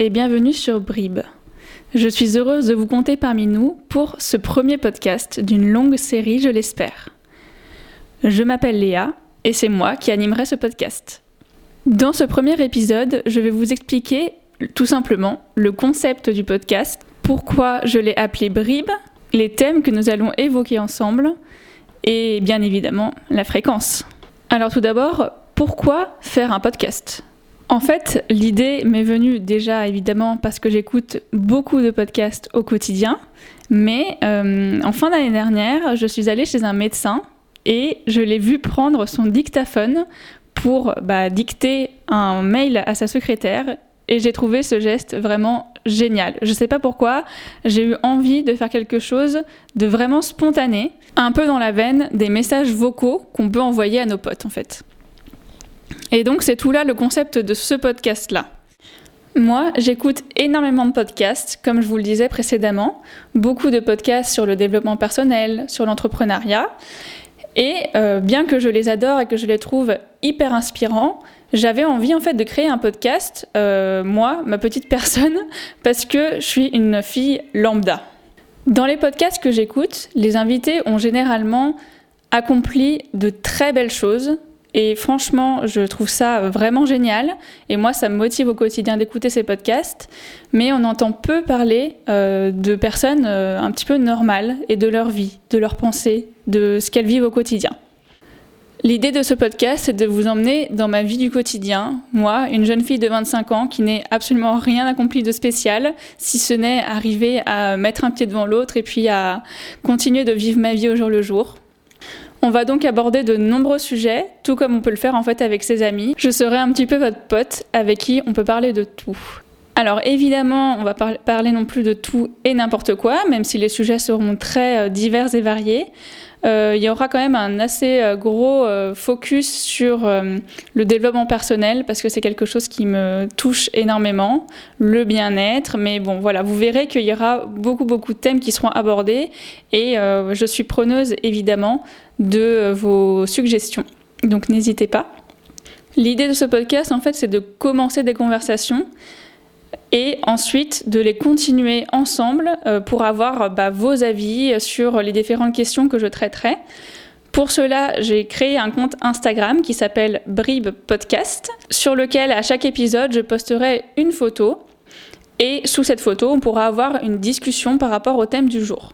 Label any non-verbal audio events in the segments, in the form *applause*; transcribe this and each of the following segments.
et bienvenue sur Brib. Je suis heureuse de vous compter parmi nous pour ce premier podcast d'une longue série, je l'espère. Je m'appelle Léa et c'est moi qui animerai ce podcast. Dans ce premier épisode, je vais vous expliquer tout simplement le concept du podcast, pourquoi je l'ai appelé Brib, les thèmes que nous allons évoquer ensemble et bien évidemment la fréquence. Alors tout d'abord, pourquoi faire un podcast? En fait, l'idée m'est venue déjà évidemment parce que j'écoute beaucoup de podcasts au quotidien, mais euh, en fin d'année dernière, je suis allée chez un médecin et je l'ai vu prendre son dictaphone pour bah, dicter un mail à sa secrétaire et j'ai trouvé ce geste vraiment génial. Je ne sais pas pourquoi, j'ai eu envie de faire quelque chose de vraiment spontané, un peu dans la veine des messages vocaux qu'on peut envoyer à nos potes en fait. Et donc c'est tout là le concept de ce podcast-là. Moi, j'écoute énormément de podcasts, comme je vous le disais précédemment, beaucoup de podcasts sur le développement personnel, sur l'entrepreneuriat. Et euh, bien que je les adore et que je les trouve hyper inspirants, j'avais envie en fait de créer un podcast, euh, moi, ma petite personne, *laughs* parce que je suis une fille lambda. Dans les podcasts que j'écoute, les invités ont généralement accompli de très belles choses, et franchement, je trouve ça vraiment génial. Et moi, ça me motive au quotidien d'écouter ces podcasts. Mais on entend peu parler euh, de personnes euh, un petit peu normales et de leur vie, de leurs pensées, de ce qu'elles vivent au quotidien. L'idée de ce podcast, c'est de vous emmener dans ma vie du quotidien. Moi, une jeune fille de 25 ans qui n'est absolument rien accompli de spécial, si ce n'est arriver à mettre un pied devant l'autre et puis à continuer de vivre ma vie au jour le jour. On va donc aborder de nombreux sujets, tout comme on peut le faire en fait avec ses amis. Je serai un petit peu votre pote avec qui on peut parler de tout. Alors évidemment, on va parler non plus de tout et n'importe quoi, même si les sujets seront très euh, divers et variés. Euh, il y aura quand même un assez euh, gros focus sur le développement personnel parce que c'est quelque chose qui me touche énormément, le bien-être. Mais bon, voilà, vous verrez qu'il y aura beaucoup beaucoup de thèmes qui seront abordés et je suis preneuse évidemment de vos suggestions. Donc n'hésitez pas. L'idée de ce podcast, en fait, c'est de commencer des conversations et ensuite de les continuer ensemble euh, pour avoir bah, vos avis sur les différentes questions que je traiterai. Pour cela, j'ai créé un compte Instagram qui s'appelle Brib Podcast, sur lequel à chaque épisode, je posterai une photo et sous cette photo, on pourra avoir une discussion par rapport au thème du jour.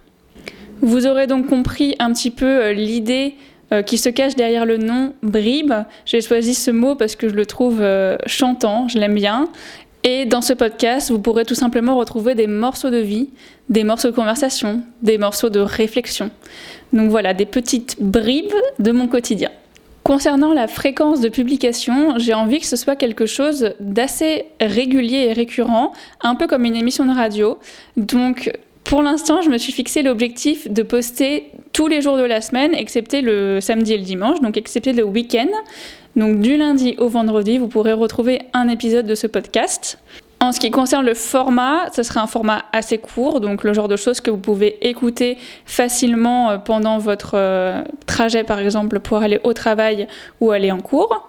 Vous aurez donc compris un petit peu euh, l'idée euh, qui se cache derrière le nom bribe. J'ai choisi ce mot parce que je le trouve euh, chantant, je l'aime bien. Et dans ce podcast, vous pourrez tout simplement retrouver des morceaux de vie, des morceaux de conversation, des morceaux de réflexion. Donc voilà, des petites bribes de mon quotidien. Concernant la fréquence de publication, j'ai envie que ce soit quelque chose d'assez régulier et récurrent, un peu comme une émission de radio. Donc pour l'instant, je me suis fixé l'objectif de poster tous les jours de la semaine, excepté le samedi et le dimanche, donc excepté le week-end. Donc du lundi au vendredi, vous pourrez retrouver un épisode de ce podcast. En ce qui concerne le format, ce sera un format assez court, donc le genre de choses que vous pouvez écouter facilement euh, pendant votre euh, trajet, par exemple, pour aller au travail ou aller en cours,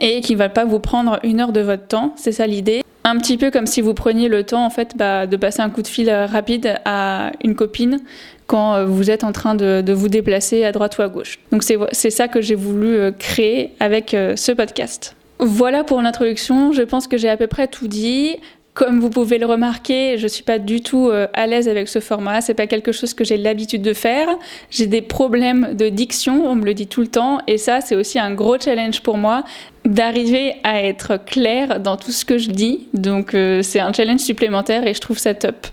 et qui ne va pas vous prendre une heure de votre temps. C'est ça l'idée un petit peu comme si vous preniez le temps en fait bah, de passer un coup de fil euh, rapide à une copine quand euh, vous êtes en train de, vous déplacer à droite ou à gauche. Donc c'est ça que j'ai voulu euh, créer avec ce podcast. Voilà pour l'introduction, je pense que j'ai à peu près tout dit. Comme vous pouvez le remarquer, je ne suis pas du tout euh, à l'aise avec ce format. C'est pas quelque chose que j'ai l'habitude de faire. J'ai des problèmes de diction, on me le dit tout le temps, et ça, c'est aussi un gros challenge pour moi d'arriver à être clair dans tout ce que je dis. Donc, euh, c'est un challenge supplémentaire et je trouve ça top.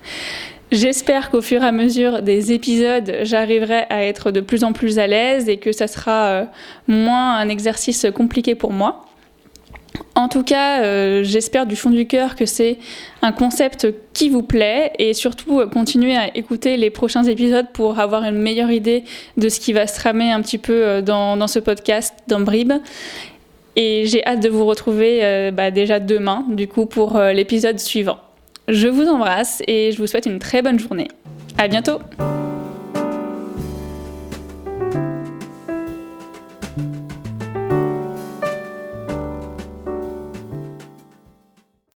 *laughs* J'espère qu'au fur et à mesure des épisodes, j'arriverai à être de plus en plus à l'aise et que ça sera euh, moins un exercice compliqué pour moi. En tout cas, euh, j'espère du fond du cœur que c'est un concept qui vous plaît et surtout euh, continuez à écouter les prochains épisodes pour avoir une meilleure idée de ce qui va se tramer un petit peu euh, dans, ce podcast, dans Brib. Et j'ai hâte de vous retrouver bah, déjà demain, du coup, pour l'épisode suivant. Je vous embrasse et je vous souhaite une très bonne journée. À bientôt!